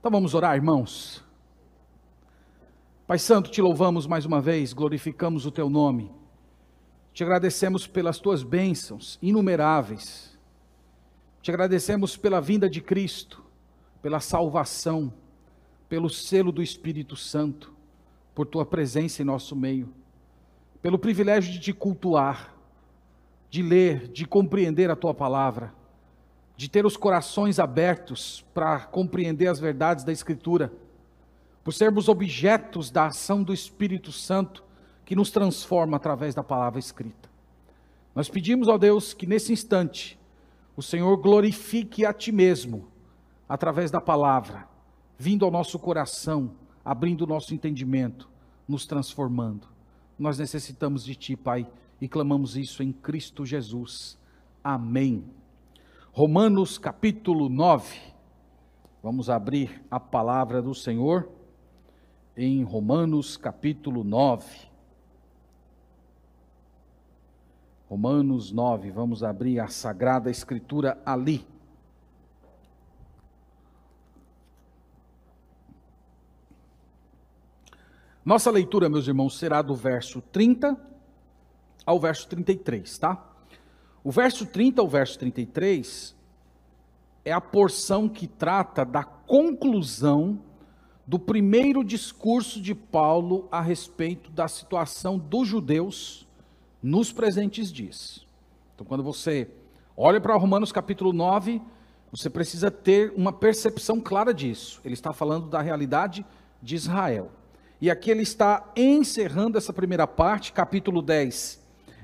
Então vamos orar, irmãos. Pai Santo, te louvamos mais uma vez, glorificamos o teu nome. Te agradecemos pelas tuas bênçãos inumeráveis. Te agradecemos pela vinda de Cristo, pela salvação, pelo selo do Espírito Santo, por tua presença em nosso meio, pelo privilégio de te cultuar, de ler, de compreender a tua palavra de ter os corações abertos para compreender as verdades da Escritura, por sermos objetos da ação do Espírito Santo que nos transforma através da palavra escrita. Nós pedimos ao Deus que nesse instante o Senhor glorifique a Ti mesmo através da palavra, vindo ao nosso coração, abrindo o nosso entendimento, nos transformando. Nós necessitamos de Ti, Pai, e clamamos isso em Cristo Jesus. Amém. Romanos capítulo 9. Vamos abrir a palavra do Senhor em Romanos capítulo 9. Romanos 9, vamos abrir a Sagrada Escritura ali. Nossa leitura, meus irmãos, será do verso 30 ao verso 33, tá? O verso 30 ao verso 33 é a porção que trata da conclusão do primeiro discurso de Paulo a respeito da situação dos judeus nos presentes dias. Então, quando você olha para Romanos capítulo 9, você precisa ter uma percepção clara disso. Ele está falando da realidade de Israel. E aqui ele está encerrando essa primeira parte, capítulo 10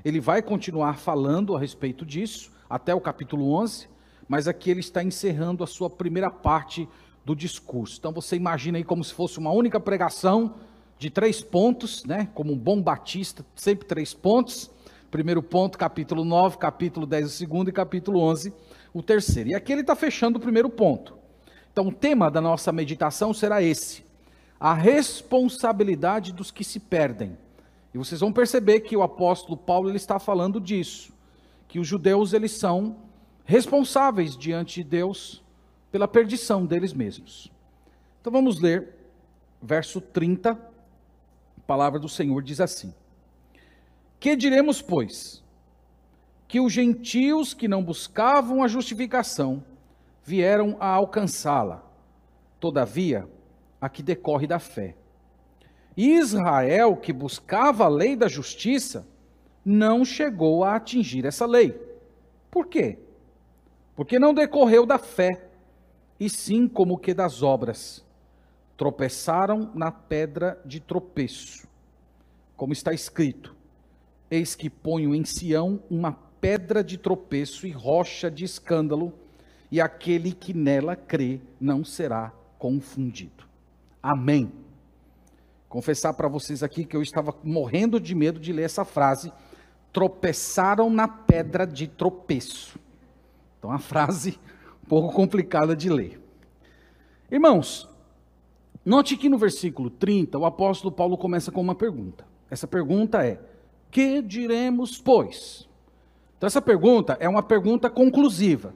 ele vai continuar falando a respeito disso, até o capítulo 11, mas aqui ele está encerrando a sua primeira parte do discurso. Então você imagina aí como se fosse uma única pregação de três pontos, né? Como um bom batista, sempre três pontos. Primeiro ponto, capítulo 9, capítulo 10, o segundo, e capítulo 11, o terceiro. E aqui ele está fechando o primeiro ponto. Então o tema da nossa meditação será esse: a responsabilidade dos que se perdem. E vocês vão perceber que o apóstolo Paulo ele está falando disso, que os judeus eles são responsáveis diante de Deus pela perdição deles mesmos. Então vamos ler verso 30. A palavra do Senhor diz assim: Que diremos, pois? Que os gentios que não buscavam a justificação vieram a alcançá-la. Todavia, a que decorre da fé. Israel, que buscava a lei da justiça, não chegou a atingir essa lei. Por quê? Porque não decorreu da fé, e sim como que das obras. Tropeçaram na pedra de tropeço. Como está escrito: Eis que ponho em Sião uma pedra de tropeço e rocha de escândalo, e aquele que nela crê não será confundido. Amém. Confessar para vocês aqui que eu estava morrendo de medo de ler essa frase. Tropeçaram na pedra de tropeço. Então, a frase um pouco complicada de ler. Irmãos, note que no versículo 30, o apóstolo Paulo começa com uma pergunta. Essa pergunta é: Que diremos, pois? Então, essa pergunta é uma pergunta conclusiva.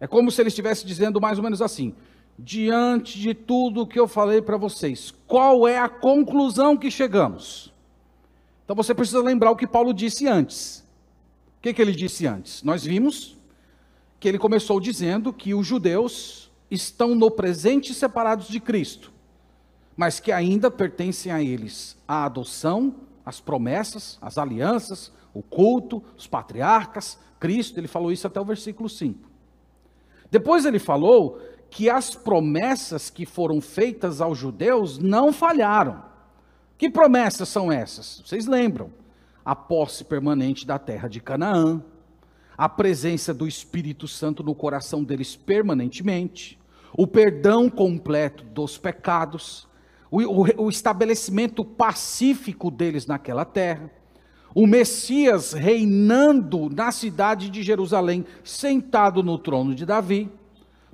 É como se ele estivesse dizendo mais ou menos assim: diante de tudo o que eu falei para vocês, qual é a conclusão que chegamos? Então você precisa lembrar o que Paulo disse antes. O que, que ele disse antes? Nós vimos que ele começou dizendo que os judeus estão no presente separados de Cristo, mas que ainda pertencem a eles a adoção, as promessas, as alianças, o culto, os patriarcas, Cristo, ele falou isso até o versículo 5. Depois ele falou que as promessas que foram feitas aos judeus não falharam. Que promessas são essas? Vocês lembram? A posse permanente da terra de Canaã, a presença do Espírito Santo no coração deles permanentemente, o perdão completo dos pecados, o, o, o estabelecimento pacífico deles naquela terra, o Messias reinando na cidade de Jerusalém, sentado no trono de Davi.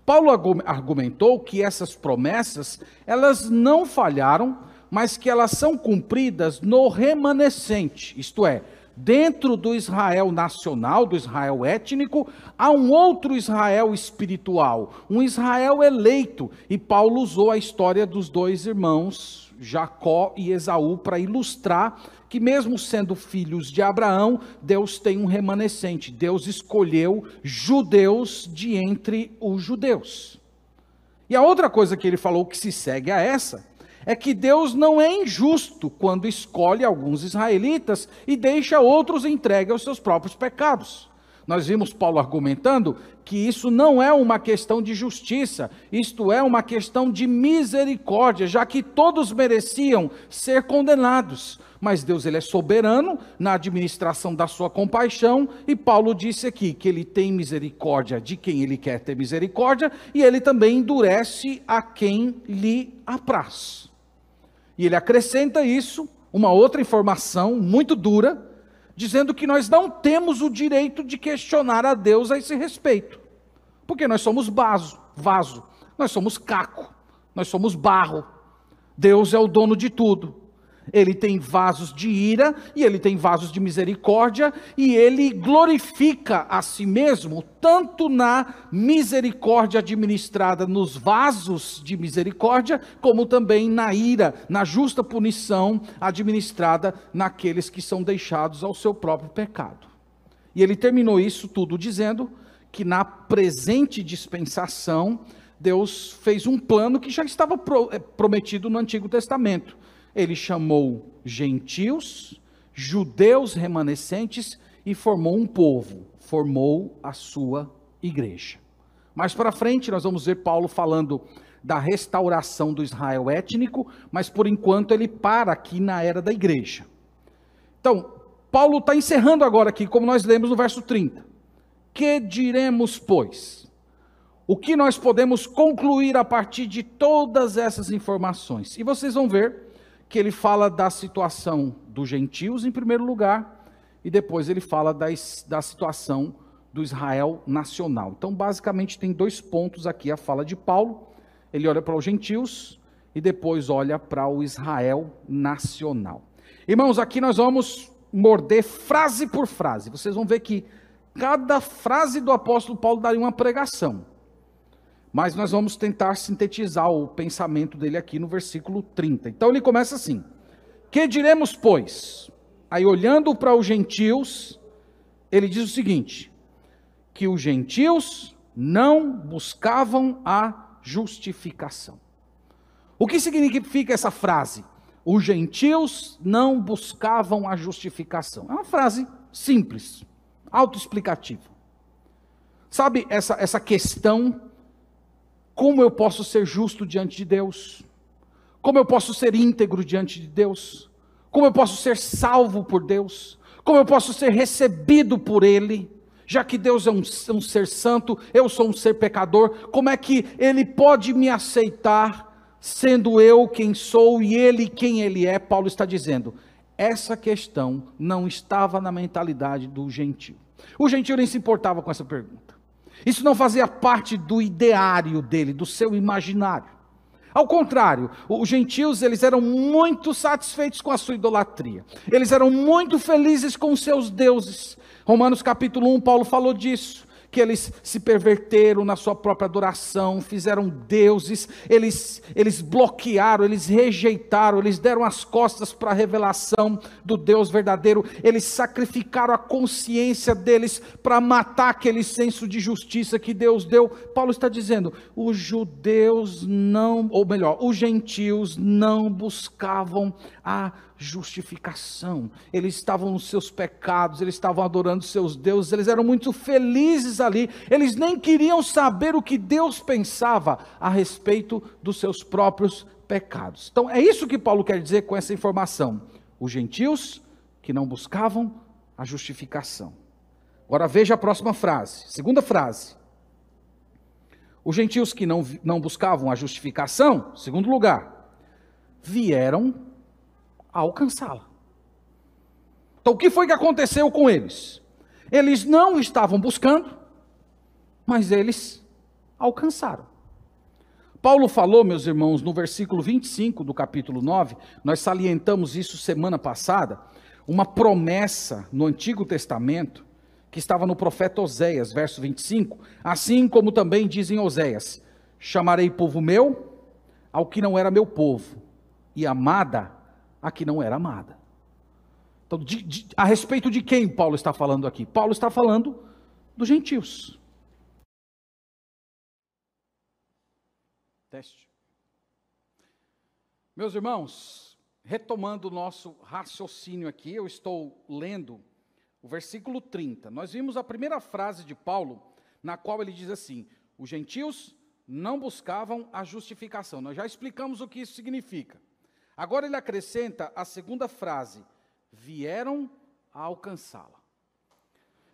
Paulo argumentou que essas promessas, elas não falharam, mas que elas são cumpridas no remanescente, isto é, Dentro do Israel nacional, do Israel étnico, há um outro Israel espiritual, um Israel eleito. E Paulo usou a história dos dois irmãos, Jacó e Esaú, para ilustrar que, mesmo sendo filhos de Abraão, Deus tem um remanescente. Deus escolheu judeus de entre os judeus. E a outra coisa que ele falou que se segue a essa é que Deus não é injusto quando escolhe alguns israelitas e deixa outros entregues aos seus próprios pecados. Nós vimos Paulo argumentando que isso não é uma questão de justiça, isto é uma questão de misericórdia, já que todos mereciam ser condenados. Mas Deus ele é soberano na administração da sua compaixão, e Paulo disse aqui que ele tem misericórdia de quem ele quer ter misericórdia, e ele também endurece a quem lhe apraz. E ele acrescenta isso, uma outra informação muito dura, dizendo que nós não temos o direito de questionar a Deus a esse respeito. Porque nós somos vaso, vaso, nós somos caco, nós somos barro. Deus é o dono de tudo. Ele tem vasos de ira e ele tem vasos de misericórdia, e ele glorifica a si mesmo, tanto na misericórdia administrada nos vasos de misericórdia, como também na ira, na justa punição administrada naqueles que são deixados ao seu próprio pecado. E ele terminou isso tudo dizendo que na presente dispensação, Deus fez um plano que já estava eh, prometido no Antigo Testamento ele chamou gentios, judeus remanescentes e formou um povo, formou a sua igreja. Mais para frente, nós vamos ver Paulo falando da restauração do Israel étnico, mas por enquanto ele para aqui na era da igreja. Então, Paulo está encerrando agora aqui, como nós lemos no verso 30. Que diremos, pois? O que nós podemos concluir a partir de todas essas informações? E vocês vão ver que ele fala da situação dos gentios em primeiro lugar, e depois ele fala da, da situação do Israel nacional. Então, basicamente, tem dois pontos aqui a fala de Paulo. Ele olha para os gentios e depois olha para o Israel nacional. Irmãos, aqui nós vamos morder frase por frase. Vocês vão ver que cada frase do apóstolo Paulo daria uma pregação. Mas nós vamos tentar sintetizar o pensamento dele aqui no versículo 30. Então ele começa assim: Que diremos, pois? Aí olhando para os gentios, ele diz o seguinte: que os gentios não buscavam a justificação. O que significa essa frase? Os gentios não buscavam a justificação. É uma frase simples, autoexplicativa. Sabe essa, essa questão como eu posso ser justo diante de Deus? Como eu posso ser íntegro diante de Deus? Como eu posso ser salvo por Deus? Como eu posso ser recebido por Ele? Já que Deus é um, um ser santo, eu sou um ser pecador, como é que Ele pode me aceitar, sendo eu quem sou e Ele quem Ele é? Paulo está dizendo, essa questão não estava na mentalidade do gentio. O gentio nem se importava com essa pergunta. Isso não fazia parte do ideário dele, do seu imaginário. Ao contrário, os gentios eles eram muito satisfeitos com a sua idolatria. Eles eram muito felizes com seus deuses. Romanos capítulo 1, Paulo falou disso que eles se perverteram na sua própria adoração, fizeram deuses, eles, eles bloquearam, eles rejeitaram, eles deram as costas para a revelação do Deus verdadeiro, eles sacrificaram a consciência deles para matar aquele senso de justiça que Deus deu. Paulo está dizendo: os judeus não, ou melhor, os gentios não buscavam a justificação. Eles estavam nos seus pecados, eles estavam adorando seus deuses, eles eram muito felizes ali. Eles nem queriam saber o que Deus pensava a respeito dos seus próprios pecados. Então é isso que Paulo quer dizer com essa informação. Os gentios que não buscavam a justificação. Agora veja a próxima frase, segunda frase. Os gentios que não, não buscavam a justificação, segundo lugar, vieram a alcançá-la. Então, o que foi que aconteceu com eles? Eles não estavam buscando, mas eles alcançaram. Paulo falou, meus irmãos, no versículo 25 do capítulo 9, nós salientamos isso semana passada. uma promessa no Antigo Testamento que estava no profeta Oséias, verso 25, assim como também dizem Oséias: Chamarei povo meu ao que não era meu povo, e amada a que não era amada. Então, de, de, a respeito de quem Paulo está falando aqui? Paulo está falando dos gentios. Teste. Meus irmãos, retomando o nosso raciocínio aqui, eu estou lendo o versículo 30. Nós vimos a primeira frase de Paulo, na qual ele diz assim: Os gentios não buscavam a justificação. Nós já explicamos o que isso significa. Agora ele acrescenta a segunda frase: vieram a alcançá-la.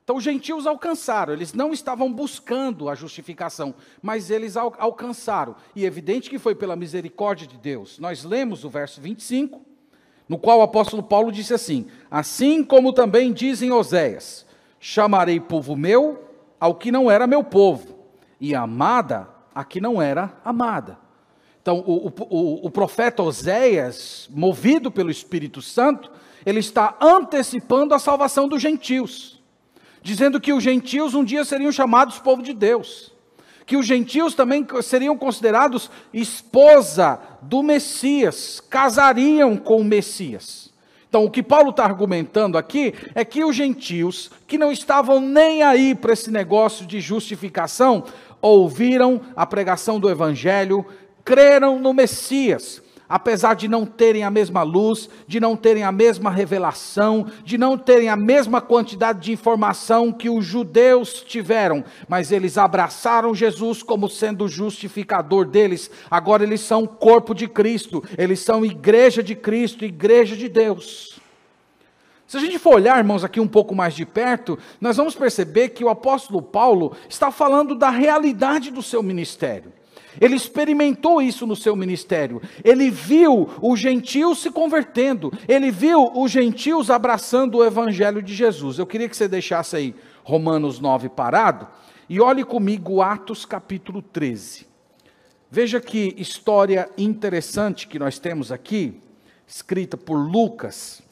Então, os gentios alcançaram, eles não estavam buscando a justificação, mas eles al alcançaram. E é evidente que foi pela misericórdia de Deus. Nós lemos o verso 25, no qual o apóstolo Paulo disse assim: Assim como também dizem Oséias: Chamarei povo meu ao que não era meu povo, e amada a que não era amada. Então, o, o, o profeta Oséias, movido pelo Espírito Santo, ele está antecipando a salvação dos gentios dizendo que os gentios um dia seriam chamados povo de Deus, que os gentios também seriam considerados esposa do Messias, casariam com o Messias. Então, o que Paulo está argumentando aqui é que os gentios, que não estavam nem aí para esse negócio de justificação, ouviram a pregação do Evangelho, creram no Messias, apesar de não terem a mesma luz, de não terem a mesma revelação, de não terem a mesma quantidade de informação que os judeus tiveram, mas eles abraçaram Jesus como sendo o justificador deles. Agora eles são corpo de Cristo, eles são igreja de Cristo, igreja de Deus. Se a gente for olhar, irmãos, aqui um pouco mais de perto, nós vamos perceber que o apóstolo Paulo está falando da realidade do seu ministério. Ele experimentou isso no seu ministério. Ele viu os gentios se convertendo. Ele viu os gentios abraçando o evangelho de Jesus. Eu queria que você deixasse aí Romanos 9 parado e olhe comigo Atos capítulo 13. Veja que história interessante que nós temos aqui, escrita por Lucas,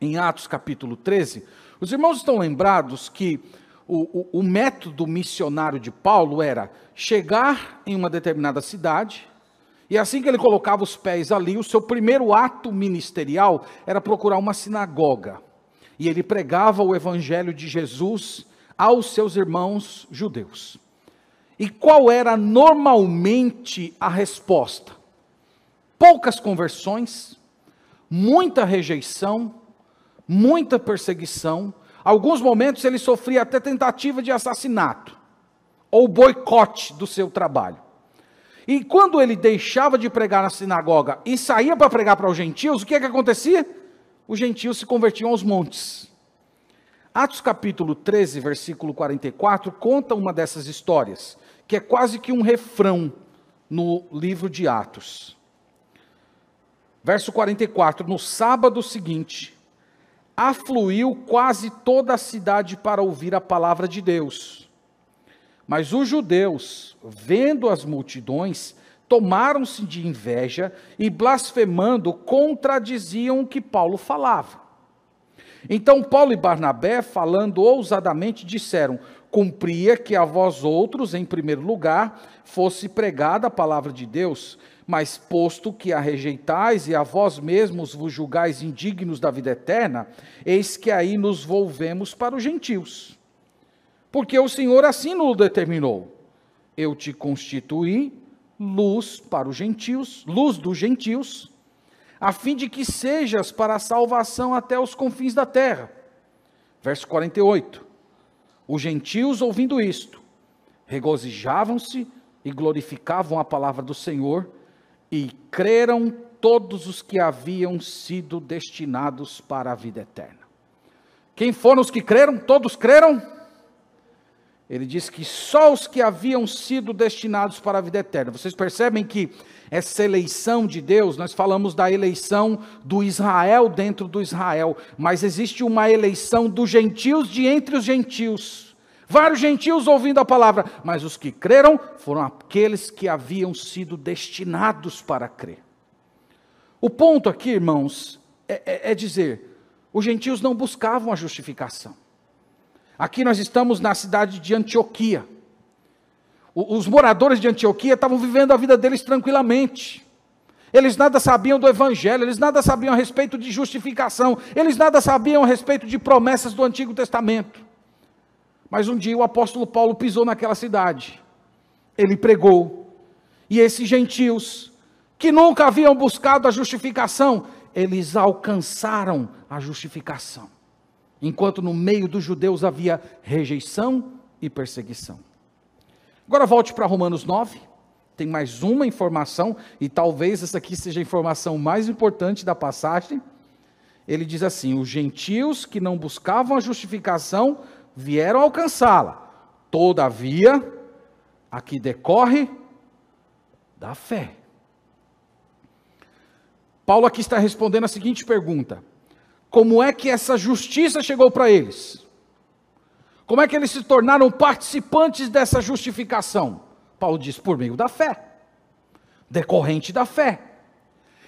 em Atos capítulo 13. Os irmãos estão lembrados que o, o, o método missionário de Paulo era chegar em uma determinada cidade, e assim que ele colocava os pés ali, o seu primeiro ato ministerial era procurar uma sinagoga. E ele pregava o evangelho de Jesus aos seus irmãos judeus. E qual era normalmente a resposta? Poucas conversões, muita rejeição, muita perseguição, Alguns momentos ele sofria até tentativa de assassinato ou boicote do seu trabalho. E quando ele deixava de pregar na sinagoga e saía para pregar para os gentios, o que, é que acontecia? Os gentios se convertiam aos montes. Atos capítulo 13, versículo 44, conta uma dessas histórias, que é quase que um refrão no livro de Atos. Verso 44: No sábado seguinte, afluiu quase toda a cidade para ouvir a palavra de Deus. Mas os judeus, vendo as multidões, tomaram-se de inveja e, blasfemando, contradiziam o que Paulo falava. Então Paulo e Barnabé, falando ousadamente, disseram: Cumpria que a vós outros, em primeiro lugar, fosse pregada a palavra de Deus, mas posto que a rejeitais e a vós mesmos vos julgais indignos da vida eterna, eis que aí nos volvemos para os gentios. Porque o Senhor assim nos determinou: Eu te constituí luz para os gentios, luz dos gentios, a fim de que sejas para a salvação até os confins da terra. Verso 48. Os gentios, ouvindo isto, regozijavam-se e glorificavam a palavra do Senhor e creram todos os que haviam sido destinados para a vida eterna. Quem foram os que creram? Todos creram? Ele diz que só os que haviam sido destinados para a vida eterna. Vocês percebem que essa eleição de Deus, nós falamos da eleição do Israel dentro do Israel, mas existe uma eleição dos gentios de entre os gentios. Vários gentios ouvindo a palavra, mas os que creram foram aqueles que haviam sido destinados para crer. O ponto aqui, irmãos, é, é, é dizer: os gentios não buscavam a justificação. Aqui nós estamos na cidade de Antioquia. Os moradores de Antioquia estavam vivendo a vida deles tranquilamente. Eles nada sabiam do Evangelho, eles nada sabiam a respeito de justificação, eles nada sabiam a respeito de promessas do Antigo Testamento. Mas um dia o apóstolo Paulo pisou naquela cidade, ele pregou, e esses gentios, que nunca haviam buscado a justificação, eles alcançaram a justificação, enquanto no meio dos judeus havia rejeição e perseguição. Agora volte para Romanos 9 tem mais uma informação, e talvez essa aqui seja a informação mais importante da passagem. Ele diz assim: Os gentios que não buscavam a justificação vieram alcançá-la. Todavia, a que decorre da fé. Paulo aqui está respondendo a seguinte pergunta: Como é que essa justiça chegou para eles? Como é que eles se tornaram participantes dessa justificação? Paulo diz: por meio da fé, decorrente da fé.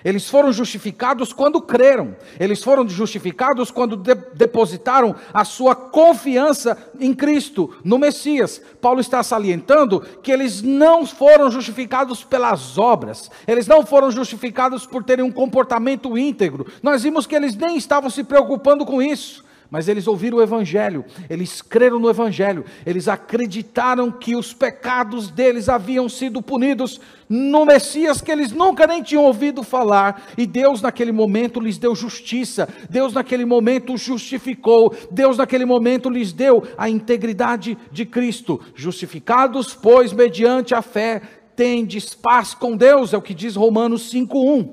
Eles foram justificados quando creram, eles foram justificados quando de depositaram a sua confiança em Cristo, no Messias. Paulo está salientando que eles não foram justificados pelas obras, eles não foram justificados por terem um comportamento íntegro. Nós vimos que eles nem estavam se preocupando com isso. Mas eles ouviram o Evangelho, eles creram no Evangelho, eles acreditaram que os pecados deles haviam sido punidos no Messias que eles nunca nem tinham ouvido falar, e Deus naquele momento lhes deu justiça, Deus naquele momento justificou, Deus naquele momento lhes deu a integridade de Cristo. Justificados, pois, mediante a fé, tendes paz com Deus, é o que diz Romanos 5,1.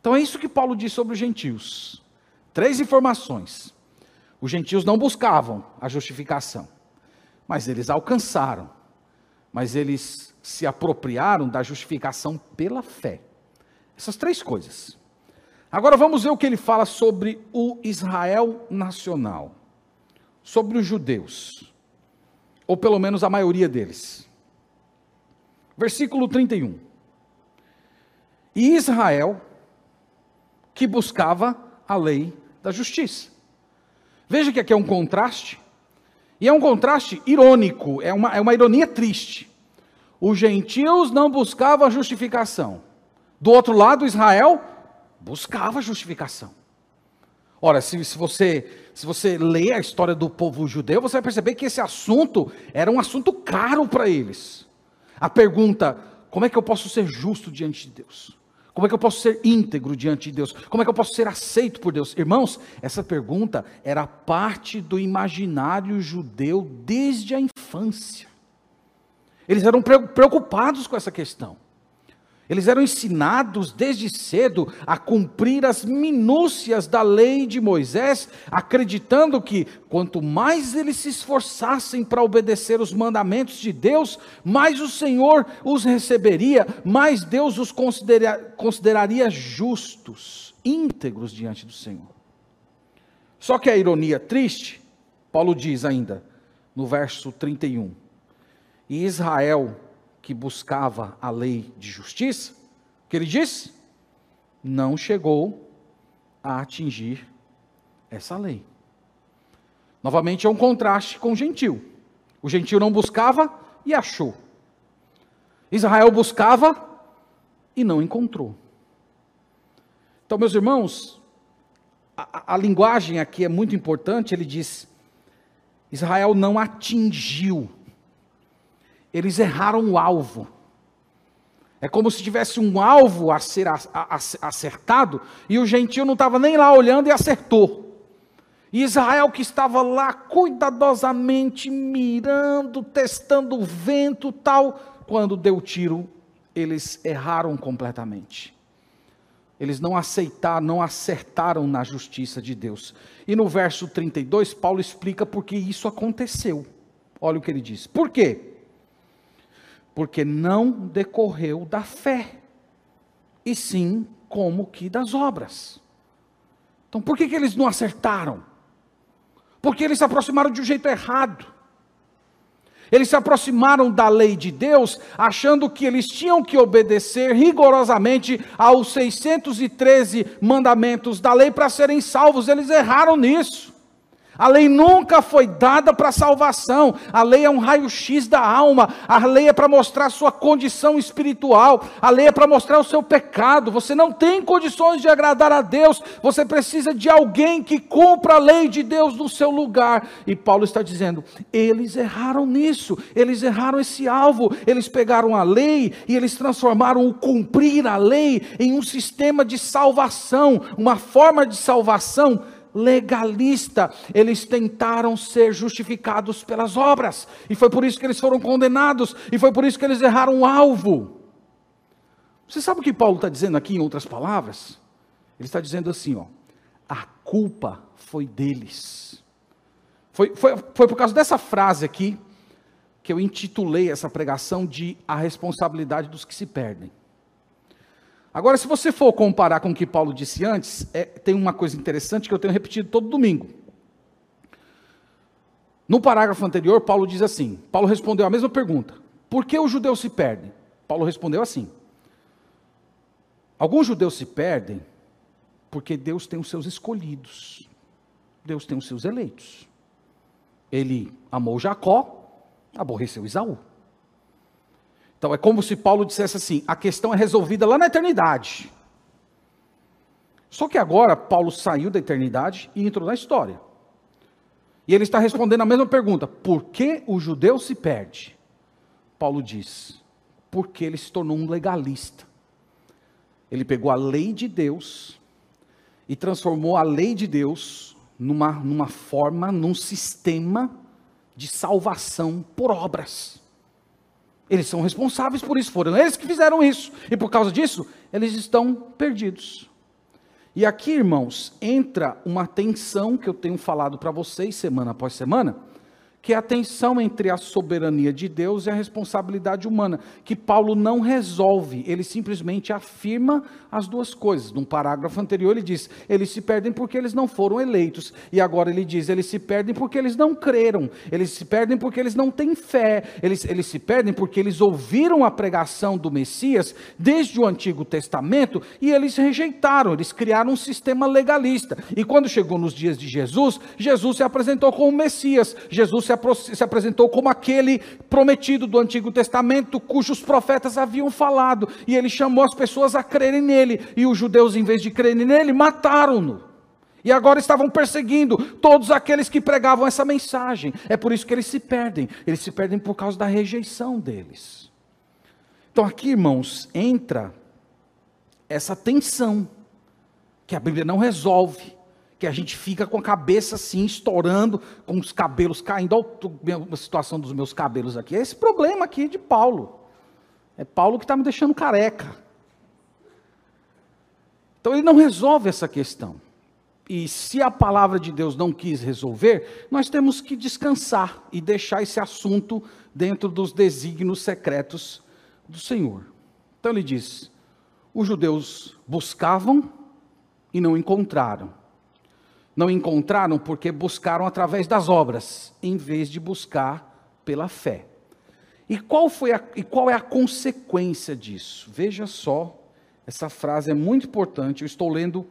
Então é isso que Paulo diz sobre os gentios. Três informações. Os gentios não buscavam a justificação, mas eles alcançaram, mas eles se apropriaram da justificação pela fé. Essas três coisas. Agora vamos ver o que ele fala sobre o Israel nacional, sobre os judeus, ou pelo menos a maioria deles. Versículo 31. E Israel, que buscava a lei da justiça. Veja que aqui é um contraste, e é um contraste irônico, é uma, é uma ironia triste. Os gentios não buscavam justificação, do outro lado, Israel buscava justificação. Ora, se, se, você, se você lê a história do povo judeu, você vai perceber que esse assunto era um assunto caro para eles. A pergunta: como é que eu posso ser justo diante de Deus? Como é que eu posso ser íntegro diante de Deus? Como é que eu posso ser aceito por Deus? Irmãos, essa pergunta era parte do imaginário judeu desde a infância. Eles eram preocupados com essa questão. Eles eram ensinados desde cedo a cumprir as minúcias da lei de Moisés, acreditando que quanto mais eles se esforçassem para obedecer os mandamentos de Deus, mais o Senhor os receberia, mais Deus os considera consideraria justos, íntegros diante do Senhor. Só que a ironia triste, Paulo diz ainda, no verso 31, e Israel que buscava a lei de justiça, que ele disse, não chegou a atingir essa lei. Novamente é um contraste com o gentil. O gentil não buscava e achou. Israel buscava e não encontrou. Então, meus irmãos, a, a, linguagem aqui é muito importante. Ele diz: Israel não atingiu eles erraram o alvo. É como se tivesse um alvo a ser acertado e o gentio não estava nem lá olhando e acertou. E Israel que estava lá cuidadosamente mirando, testando o vento, tal, quando deu o tiro, eles erraram completamente. Eles não aceitaram, não acertaram na justiça de Deus. E no verso 32, Paulo explica por que isso aconteceu. Olha o que ele diz. Por quê? Porque não decorreu da fé, e sim como que das obras. Então por que, que eles não acertaram? Porque eles se aproximaram de um jeito errado. Eles se aproximaram da lei de Deus, achando que eles tinham que obedecer rigorosamente aos 613 mandamentos da lei para serem salvos. Eles erraram nisso. A lei nunca foi dada para salvação. A lei é um raio-x da alma. A lei é para mostrar a sua condição espiritual. A lei é para mostrar o seu pecado. Você não tem condições de agradar a Deus. Você precisa de alguém que cumpra a lei de Deus no seu lugar. E Paulo está dizendo: eles erraram nisso. Eles erraram esse alvo. Eles pegaram a lei e eles transformaram o cumprir a lei em um sistema de salvação, uma forma de salvação legalista. Eles tentaram ser justificados pelas obras, e foi por isso que eles foram condenados, e foi por isso que eles erraram o alvo. Você sabe o que Paulo está dizendo aqui, em outras palavras? Ele está dizendo assim: ó, a culpa foi deles. Foi, foi, foi por causa dessa frase aqui que eu intitulei essa pregação de A Responsabilidade dos que se perdem. Agora, se você for comparar com o que Paulo disse antes, é, tem uma coisa interessante que eu tenho repetido todo domingo. No parágrafo anterior, Paulo diz assim: Paulo respondeu a mesma pergunta: por que os judeus se perdem? Paulo respondeu assim: alguns judeus se perdem porque Deus tem os seus escolhidos, Deus tem os seus eleitos. Ele amou Jacó, aborreceu Isaú. Então é como se Paulo dissesse assim: a questão é resolvida lá na eternidade. Só que agora Paulo saiu da eternidade e entrou na história. E ele está respondendo a mesma pergunta: por que o judeu se perde? Paulo diz: porque ele se tornou um legalista. Ele pegou a lei de Deus e transformou a lei de Deus numa, numa forma, num sistema de salvação por obras. Eles são responsáveis por isso, foram eles que fizeram isso. E por causa disso, eles estão perdidos. E aqui, irmãos, entra uma tensão que eu tenho falado para vocês semana após semana, que é a tensão entre a soberania de Deus e a responsabilidade humana, que Paulo não resolve, ele simplesmente afirma as duas coisas. Num parágrafo anterior ele diz: eles se perdem porque eles não foram eleitos, e agora ele diz: eles se perdem porque eles não creram, eles se perdem porque eles não têm fé, eles, eles se perdem porque eles ouviram a pregação do Messias desde o Antigo Testamento e eles rejeitaram, eles criaram um sistema legalista. E quando chegou nos dias de Jesus, Jesus se apresentou como Messias, Jesus se, se apresentou como aquele prometido do Antigo Testamento, cujos profetas haviam falado, e ele chamou as pessoas a crerem nele, e os judeus, em vez de crerem nele, mataram-no. E agora estavam perseguindo todos aqueles que pregavam essa mensagem. É por isso que eles se perdem. Eles se perdem por causa da rejeição deles. Então aqui, irmãos, entra essa tensão que a Bíblia não resolve que a gente fica com a cabeça assim, estourando, com os cabelos caindo. Olha a situação dos meus cabelos aqui. É esse problema aqui de Paulo. É Paulo que está me deixando careca. Então ele não resolve essa questão. E se a palavra de Deus não quis resolver, nós temos que descansar e deixar esse assunto dentro dos desígnios secretos do Senhor. Então ele diz: os judeus buscavam e não encontraram não encontraram porque buscaram através das obras, em vez de buscar pela fé. E qual, foi a, e qual é a consequência disso? Veja só, essa frase é muito importante. Eu estou lendo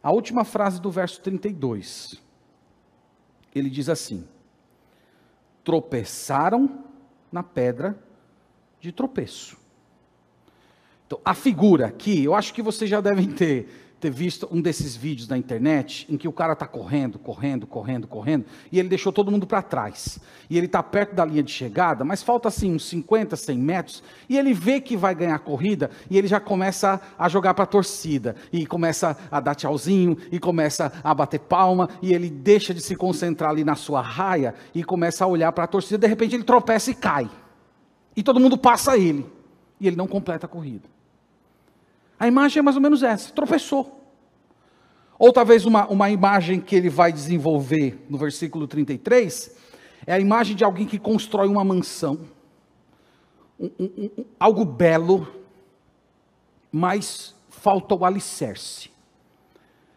a última frase do verso 32. Ele diz assim: tropeçaram na pedra de tropeço. Então, a figura aqui, eu acho que vocês já devem ter ter visto um desses vídeos na internet em que o cara está correndo, correndo, correndo, correndo, e ele deixou todo mundo para trás. E ele está perto da linha de chegada, mas falta assim uns 50, 100 metros, e ele vê que vai ganhar a corrida, e ele já começa a jogar para a torcida, e começa a dar tchauzinho, e começa a bater palma, e ele deixa de se concentrar ali na sua raia, e começa a olhar para a torcida, de repente ele tropeça e cai. E todo mundo passa ele, e ele não completa a corrida. A imagem é mais ou menos essa: tropeçou. Ou talvez uma, uma imagem que ele vai desenvolver no versículo 33 é a imagem de alguém que constrói uma mansão, um, um, um, algo belo, mas falta o alicerce,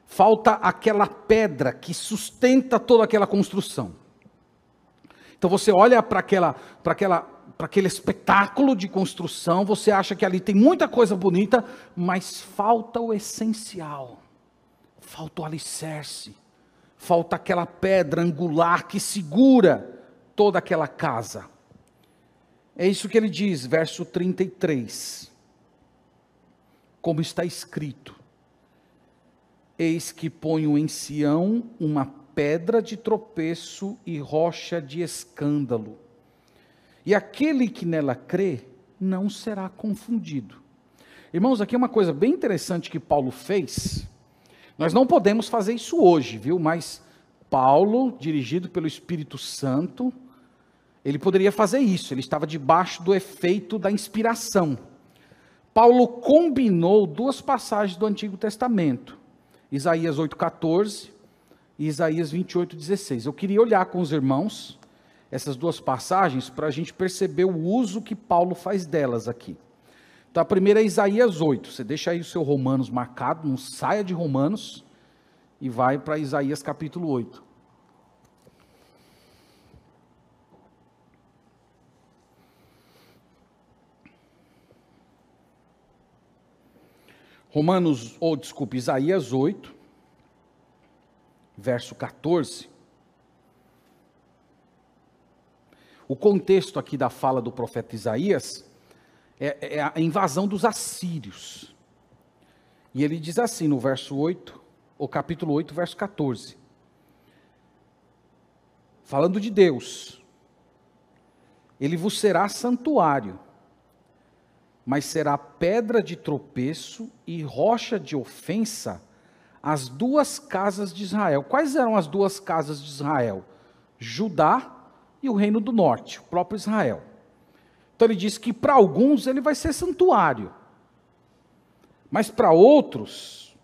falta aquela pedra que sustenta toda aquela construção. Então você olha para aquela, para aquela, aquele espetáculo de construção, você acha que ali tem muita coisa bonita, mas falta o essencial, falta o alicerce, falta aquela pedra angular que segura toda aquela casa. É isso que ele diz, verso 33. Como está escrito: Eis que ponho em Sião uma pedra de tropeço e rocha de escândalo. E aquele que nela crê não será confundido. Irmãos, aqui é uma coisa bem interessante que Paulo fez. Nós não podemos fazer isso hoje, viu? Mas Paulo, dirigido pelo Espírito Santo, ele poderia fazer isso, ele estava debaixo do efeito da inspiração. Paulo combinou duas passagens do Antigo Testamento. Isaías 8,14 e Isaías 28,16. Eu queria olhar com os irmãos essas duas passagens para a gente perceber o uso que Paulo faz delas aqui. Então, a primeira é Isaías 8. Você deixa aí o seu Romanos marcado, não saia de Romanos e vai para Isaías capítulo 8. Romanos, ou desculpe, Isaías 8, verso 14. O contexto aqui da fala do profeta Isaías é, é a invasão dos assírios. E ele diz assim no verso 8, ou capítulo 8, verso 14. Falando de Deus, ele vos será santuário mas será pedra de tropeço e rocha de ofensa as duas casas de Israel. Quais eram as duas casas de Israel? Judá e o reino do norte, o próprio Israel. Então ele diz que para alguns ele vai ser santuário, mas para outros,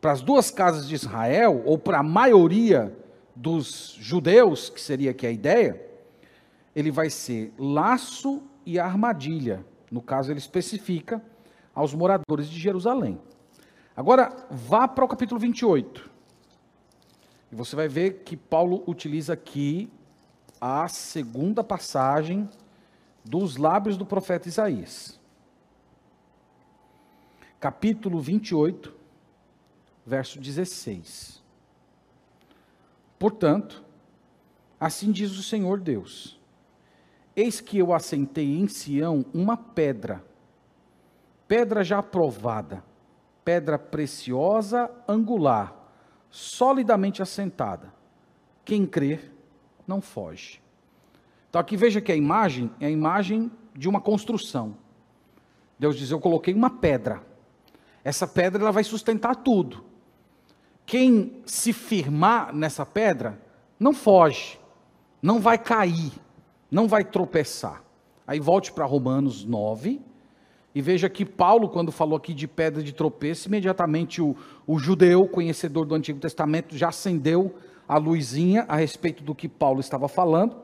para as duas casas de Israel, ou para a maioria dos judeus, que seria aqui a ideia, ele vai ser laço e armadilha no caso, ele especifica aos moradores de Jerusalém. Agora, vá para o capítulo 28. E você vai ver que Paulo utiliza aqui a segunda passagem dos lábios do profeta Isaías. Capítulo 28, verso 16. Portanto, assim diz o Senhor Deus: Eis que eu assentei em Sião uma pedra, pedra já provada, pedra preciosa, angular, solidamente assentada. Quem crer, não foge. Então aqui veja que a imagem é a imagem de uma construção. Deus diz: Eu coloquei uma pedra. Essa pedra ela vai sustentar tudo. Quem se firmar nessa pedra, não foge, não vai cair não vai tropeçar. Aí volte para Romanos 9 e veja que Paulo, quando falou aqui de pedra de tropeço, imediatamente o, o judeu, conhecedor do Antigo Testamento, já acendeu a luzinha a respeito do que Paulo estava falando.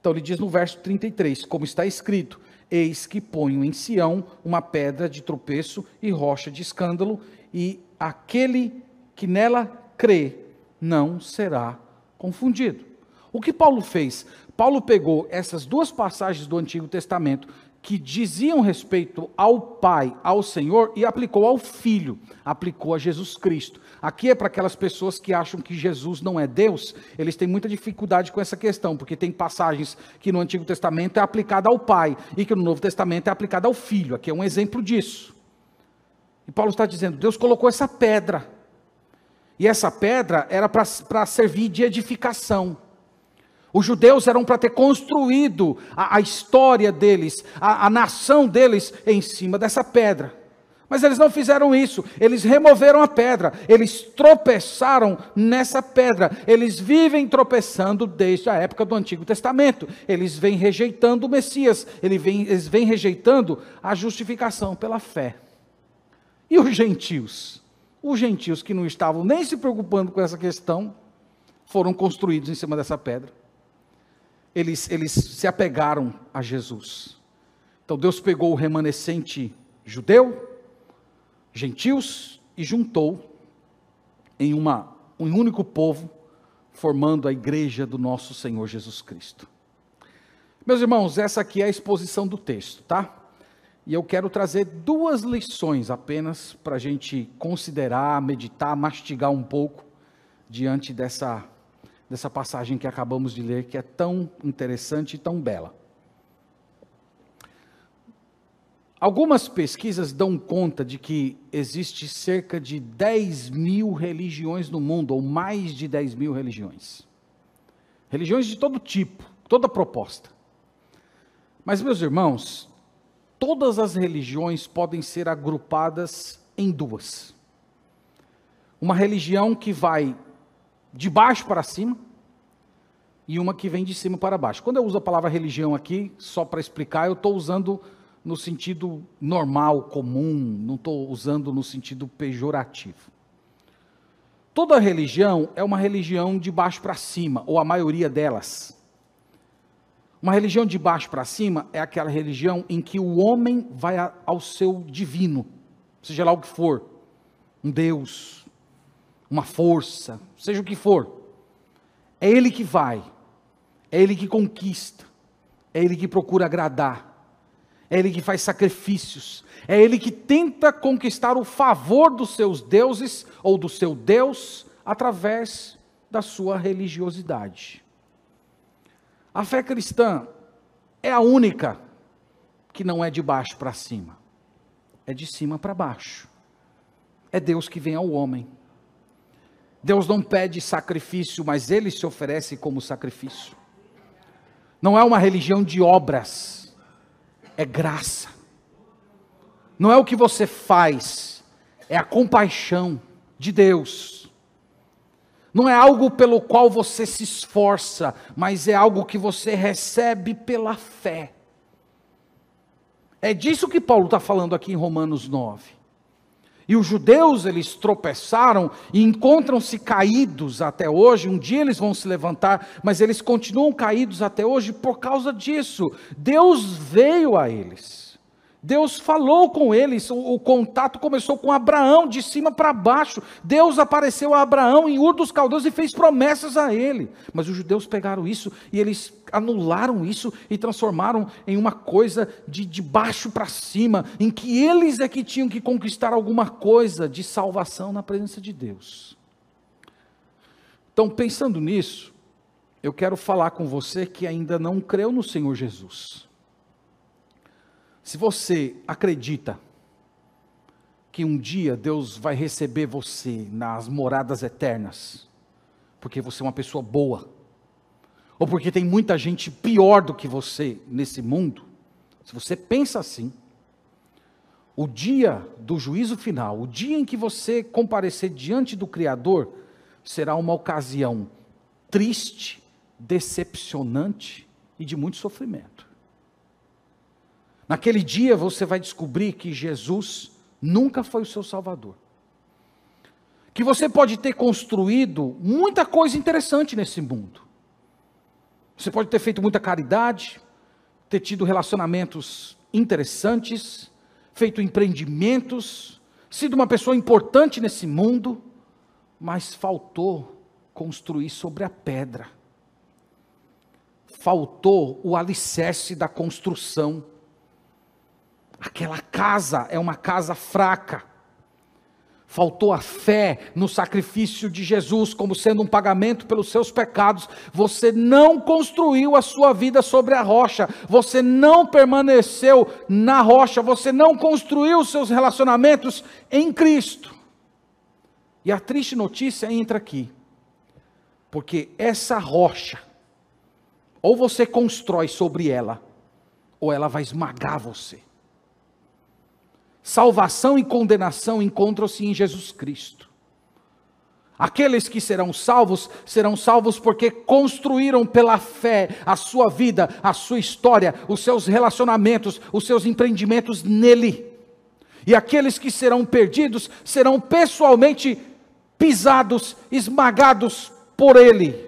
Então ele diz no verso 33, como está escrito: Eis que ponho em Sião uma pedra de tropeço e rocha de escândalo, e aquele que nela crê não será confundido. O que Paulo fez? Paulo pegou essas duas passagens do Antigo Testamento que diziam respeito ao Pai, ao Senhor, e aplicou ao Filho, aplicou a Jesus Cristo. Aqui é para aquelas pessoas que acham que Jesus não é Deus, eles têm muita dificuldade com essa questão, porque tem passagens que no Antigo Testamento é aplicada ao Pai e que no Novo Testamento é aplicada ao Filho. Aqui é um exemplo disso. E Paulo está dizendo: Deus colocou essa pedra, e essa pedra era para servir de edificação. Os judeus eram para ter construído a, a história deles, a, a nação deles em cima dessa pedra. Mas eles não fizeram isso, eles removeram a pedra, eles tropeçaram nessa pedra, eles vivem tropeçando desde a época do Antigo Testamento, eles vêm rejeitando o Messias, eles vêm, eles vêm rejeitando a justificação pela fé. E os gentios? Os gentios que não estavam nem se preocupando com essa questão, foram construídos em cima dessa pedra eles, eles se apegaram a Jesus. Então Deus pegou o remanescente judeu, gentios, e juntou em uma, um único povo, formando a igreja do nosso Senhor Jesus Cristo. Meus irmãos, essa aqui é a exposição do texto, tá? E eu quero trazer duas lições apenas para a gente considerar, meditar, mastigar um pouco diante dessa, dessa passagem que acabamos de ler, que é tão interessante e tão bela. Algumas pesquisas dão conta de que existe cerca de 10 mil religiões no mundo, ou mais de 10 mil religiões. Religiões de todo tipo, toda proposta. Mas, meus irmãos, todas as religiões podem ser agrupadas em duas. Uma religião que vai de baixo para cima e uma que vem de cima para baixo. Quando eu uso a palavra religião aqui, só para explicar, eu estou usando no sentido normal, comum, não estou usando no sentido pejorativo. Toda religião é uma religião de baixo para cima, ou a maioria delas. Uma religião de baixo para cima é aquela religião em que o homem vai ao seu divino, seja lá o que for, um Deus, uma força, seja o que for. É ele que vai, é ele que conquista, é ele que procura agradar, é ele que faz sacrifícios, é ele que tenta conquistar o favor dos seus deuses ou do seu Deus através da sua religiosidade. A fé cristã é a única que não é de baixo para cima, é de cima para baixo. É Deus que vem ao homem. Deus não pede sacrifício, mas ele se oferece como sacrifício. Não é uma religião de obras, é graça. Não é o que você faz, é a compaixão de Deus. Não é algo pelo qual você se esforça, mas é algo que você recebe pela fé. É disso que Paulo está falando aqui em Romanos 9. E os judeus, eles tropeçaram e encontram-se caídos até hoje. Um dia eles vão se levantar, mas eles continuam caídos até hoje por causa disso. Deus veio a eles. Deus falou com eles, o, o, contato começou com Abraão, de cima para baixo. Deus apareceu a Abraão em Ur dos Caldeus e fez promessas a ele. Mas os judeus pegaram isso e eles anularam isso e transformaram em uma coisa de, de baixo para cima, em que eles é que tinham que conquistar alguma coisa de salvação na presença de Deus. Então, pensando nisso, eu quero falar com você que ainda não creu no Senhor Jesus. Se você acredita que um dia Deus vai receber você nas moradas eternas, porque você é uma pessoa boa, ou porque tem muita gente pior do que você nesse mundo, se você pensa assim, o dia do juízo final, o dia em que você comparecer diante do Criador, será uma ocasião triste, decepcionante e de muito sofrimento. Naquele dia você vai descobrir que Jesus nunca foi o seu Salvador. Que você pode ter construído muita coisa interessante nesse mundo. Você pode ter feito muita caridade, ter tido relacionamentos interessantes, feito empreendimentos, sido uma pessoa importante nesse mundo, mas faltou construir sobre a pedra. Faltou o alicerce da construção Aquela casa é uma casa fraca. Faltou a fé no sacrifício de Jesus como sendo um pagamento pelos seus pecados. Você não construiu a sua vida sobre a rocha. Você não permaneceu na rocha. Você não construiu os seus relacionamentos em Cristo. E a triste notícia entra aqui. Porque essa rocha, ou você constrói sobre ela, ou ela vai esmagar você. Salvação e condenação encontram-se em Jesus Cristo. Aqueles que serão salvos, serão salvos porque construíram pela fé a sua vida, a sua história, os seus relacionamentos, os seus empreendimentos nele. E aqueles que serão perdidos serão pessoalmente pisados, esmagados por ele.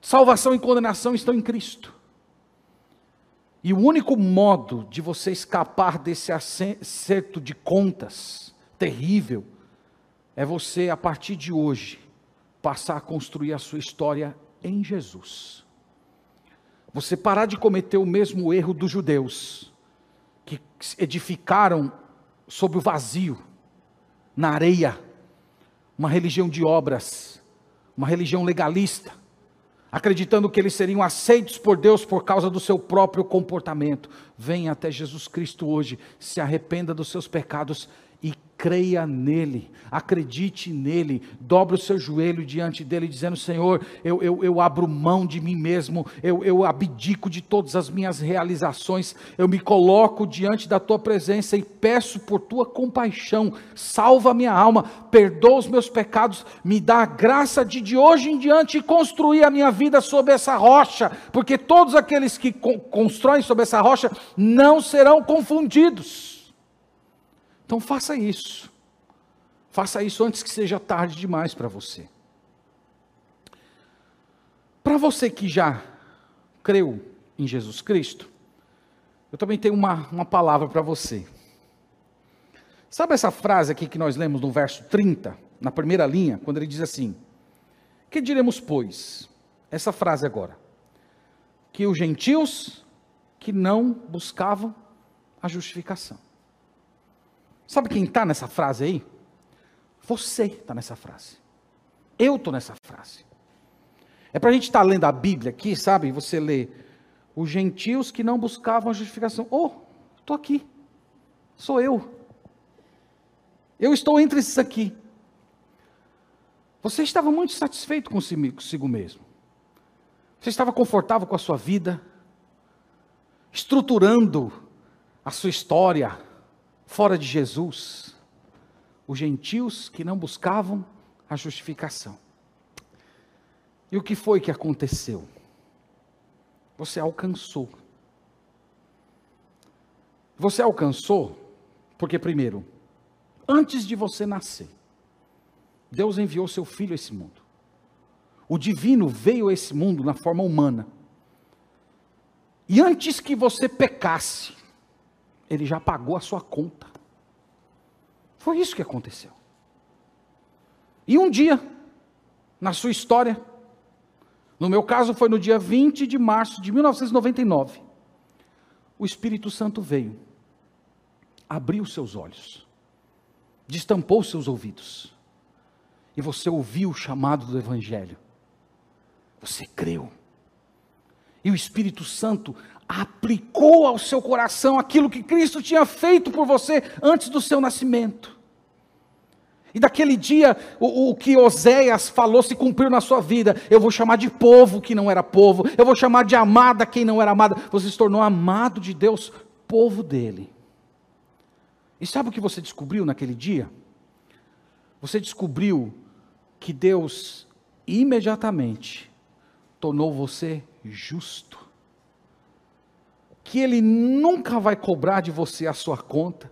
Salvação e condenação estão em Cristo. E o único modo de você escapar desse acerto de contas terrível é você, a partir de hoje, passar a construir a sua história em Jesus. Você parar de cometer o mesmo erro dos judeus, que edificaram sobre o vazio, na areia, uma religião de obras, uma religião legalista, acreditando que eles seriam aceitos por Deus por causa do seu próprio comportamento. Venha até Jesus Cristo hoje, se arrependa dos seus pecados e creia nele, acredite nele, dobre o seu joelho diante dele, dizendo: Senhor, eu, eu, eu abro mão de mim mesmo, eu, eu abdico de todas as minhas realizações, eu me coloco diante da tua presença e peço por tua compaixão, salva minha alma, perdoa os meus pecados, me dá a graça de de hoje em diante construir a minha vida sobre essa rocha, porque todos aqueles que constroem sobre essa rocha não serão confundidos. Então faça isso. Faça isso antes que seja tarde demais para você. Para você que já creu em Jesus Cristo, eu também tenho uma, uma palavra para você. Sabe essa frase aqui que nós lemos no verso 30, na primeira linha, quando ele diz assim: Que diremos, pois? Essa frase agora. Que os gentios que não buscavam a justificação. Sabe quem está nessa frase aí? Você está nessa frase. Eu estou nessa frase. É para a gente estar tá lendo a Bíblia aqui, sabe? Você lê os gentios que não buscavam a justificação. Oh, estou aqui. Sou eu. Eu estou entre esses aqui. Você estava muito satisfeito consigo mesmo. Você estava confortável com a sua vida, estruturando a sua história, fora de Jesus, os gentios que não buscavam a justificação. E o que foi que aconteceu? Você alcançou. Você alcançou porque, primeiro, antes de você nascer, Deus enviou seu filho a esse mundo. O divino veio a esse mundo na forma humana. E antes que você pecasse, ele já pagou a sua conta. Foi isso que aconteceu. E um dia, na sua história, no meu caso foi no dia 20 de março de 1999, o Espírito Santo veio, abriu seus olhos, destampou seus ouvidos, e você ouviu o chamado do Evangelho. Você creu. E o Espírito Santo aplicou ao seu coração aquilo que Cristo tinha feito por você antes do seu nascimento. E daquele dia, o, o, que Oséias falou se cumpriu na sua vida. Eu vou chamar de povo que não era povo, eu vou chamar de amada quem não era amada. Você se tornou amado de Deus, povo dele. E sabe o que você descobriu naquele dia? Você descobriu que Deus imediatamente tornou você justo que Ele nunca vai cobrar de você a sua conta,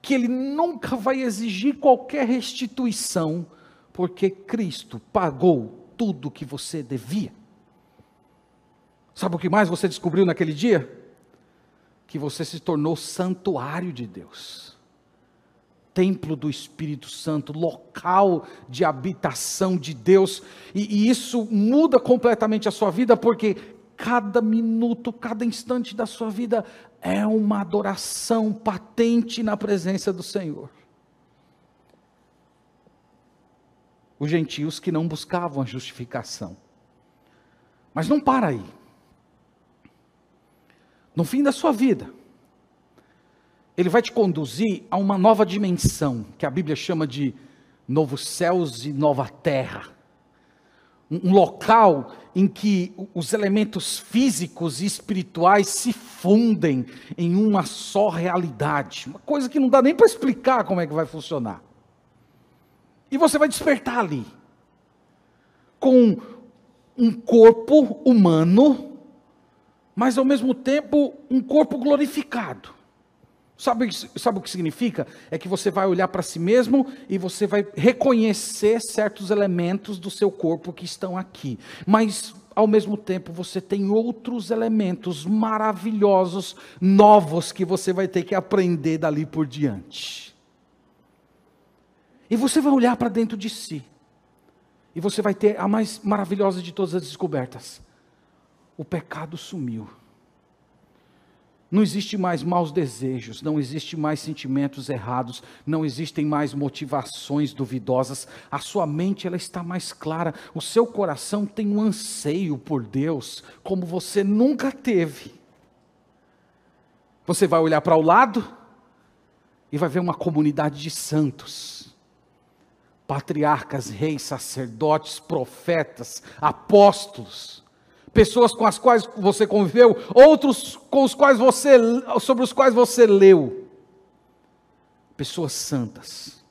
que Ele nunca vai exigir qualquer restituição, porque Cristo pagou tudo que você devia. Sabe o que mais você descobriu naquele dia? Que você se tornou santuário de Deus, templo do Espírito Santo, local de habitação de Deus, e, e isso muda completamente a sua vida, porque cada minuto, cada instante da sua vida é uma adoração patente na presença do Senhor. Os gentios que não buscavam a justificação. Mas não para aí. No fim da sua vida, ele vai te conduzir a uma nova dimensão, que a Bíblia chama de novos céus e nova terra um local em que os elementos físicos e espirituais se fundem em uma só realidade, uma coisa que não dá nem para explicar como é que vai funcionar. E você vai despertar ali, com um corpo humano, mas ao mesmo tempo um corpo glorificado. Sabe, sabe o que significa? É que você vai olhar para si mesmo e você vai reconhecer certos elementos do seu corpo que estão aqui. Mas, ao mesmo tempo, você tem outros elementos maravilhosos, novos, que você vai ter que aprender dali por diante. E você vai olhar para dentro de si. E você vai ter a mais maravilhosa de todas as descobertas: o pecado sumiu. Não existe mais maus desejos, não existe mais sentimentos errados, não existem mais motivações duvidosas. A sua mente ela está mais clara, o seu coração tem um anseio por Deus como você nunca teve. Você vai olhar para o lado e vai ver uma comunidade de santos. Patriarcas, reis, sacerdotes, profetas, apóstolos pessoas com as quais você conviveu, outros com os quais você, sobre os quais você leu. Pessoas santas.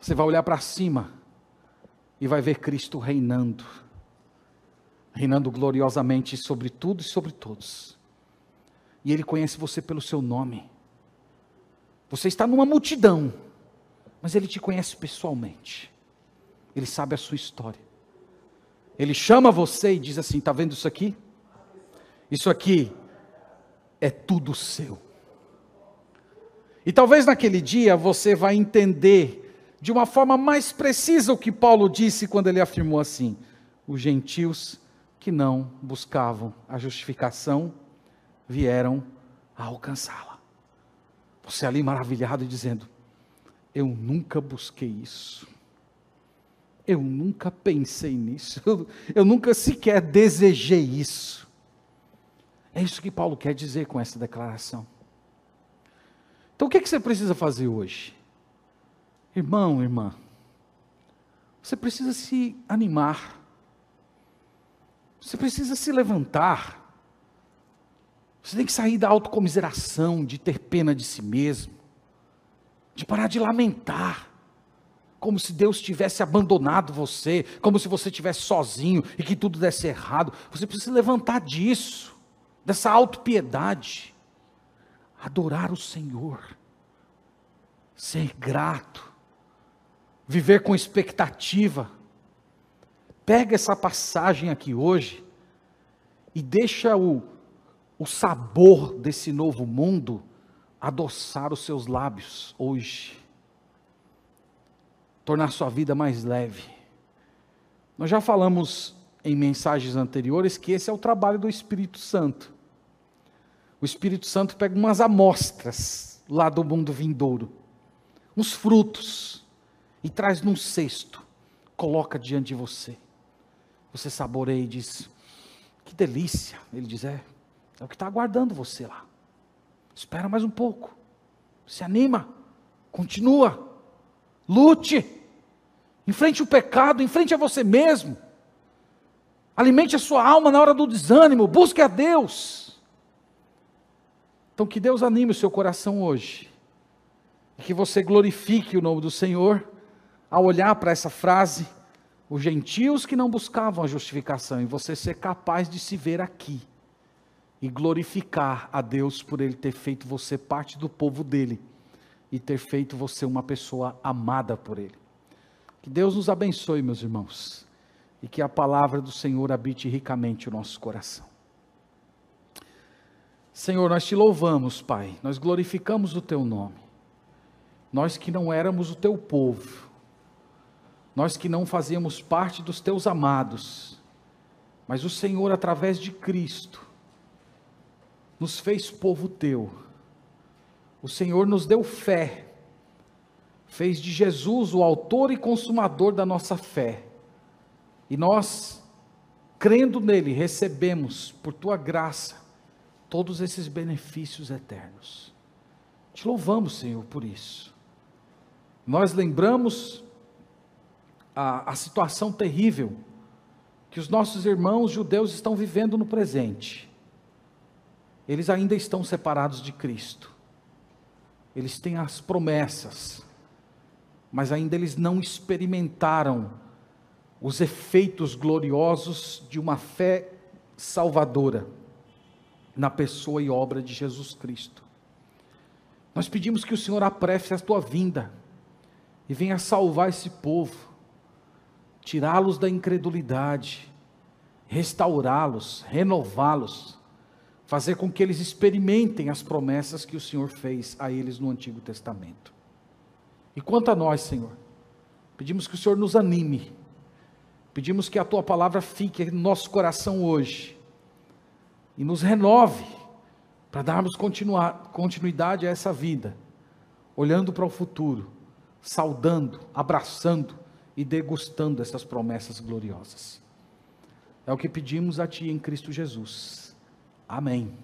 Você vai olhar para cima e vai ver Cristo reinando, reinando gloriosamente sobre tudo e sobre todos. E Ele conhece você pelo seu nome. Você está numa multidão, mas Ele te conhece pessoalmente. Ele sabe a sua história. Ele chama você e diz assim: está vendo isso aqui? Isso aqui é tudo seu. E talvez naquele dia você vai entender de uma forma mais precisa o que Paulo disse quando ele afirmou assim: os gentios que não buscavam a justificação vieram a alcançá-la. Você ali maravilhado dizendo: Eu nunca busquei isso. Eu nunca pensei nisso, eu, nunca sequer desejei isso. É isso que Paulo quer dizer com essa declaração. Então o que, é que você precisa fazer hoje? Irmão, irmã, você precisa se animar, você precisa se levantar, você tem que sair da autocomiseração, de ter pena de si mesmo, de parar de lamentar como se Deus tivesse abandonado você, como se você estivesse sozinho e que tudo desse errado. Você precisa se levantar disso, dessa autopiedade, adorar o Senhor, ser grato, viver com expectativa. Pega essa passagem aqui hoje e deixa o, o sabor desse novo mundo adoçar os seus lábios hoje tornar sua vida mais leve. Nós já falamos em mensagens anteriores que esse é o trabalho do Espírito Santo. O Espírito Santo pega umas amostras lá do mundo vindouro, uns frutos, e traz num cesto, coloca diante de você. Você saboreia e diz: Que delícia! Ele diz: É, é o que está aguardando você lá. Espera mais um pouco, se anima, continua, lute. Enfrente o pecado, enfrente a você mesmo. Alimente a sua alma na hora do desânimo, busque a Deus. Então que Deus anime o seu coração hoje. E que você glorifique o nome do Senhor ao olhar para essa frase, os gentios que não buscavam a justificação, e você ser capaz de se ver aqui e glorificar a Deus por Ele ter feito você parte do povo dele e ter feito você uma pessoa amada por Ele. Que Deus nos abençoe, meus irmãos, e que a palavra do Senhor habite ricamente o nosso coração. Senhor, nós te louvamos, Pai, nós glorificamos o teu nome. Nós que não éramos o teu povo, nós que não fazíamos parte dos teus amados, mas o Senhor, através de Cristo, nos fez povo teu. O Senhor nos deu fé fez de Jesus o autor e consumador da nossa fé. E nós, crendo nele, recebemos, por tua graça, todos esses benefícios eternos. Te louvamos, Senhor, por isso. Nós lembramos a, a situação terrível que os nossos irmãos judeus estão vivendo no presente. Eles ainda estão separados de Cristo. Eles têm as promessas mas ainda eles não experimentaram os efeitos gloriosos de uma fé salvadora na pessoa e obra de Jesus Cristo. Nós pedimos que o Senhor apresse a tua vinda e venha salvar esse povo, tirá-los da incredulidade, restaurá-los, renová-los, fazer com que eles experimentem as promessas que o Senhor fez a eles no Antigo Testamento. E quanto a nós, Senhor, pedimos que o Senhor nos anime, pedimos que a tua palavra fique no nosso coração hoje, e nos renove para darmos continuidade a essa vida, olhando para o futuro, saudando, abraçando e degustando essas promessas gloriosas. É o que pedimos a Ti em Cristo Jesus. Amém.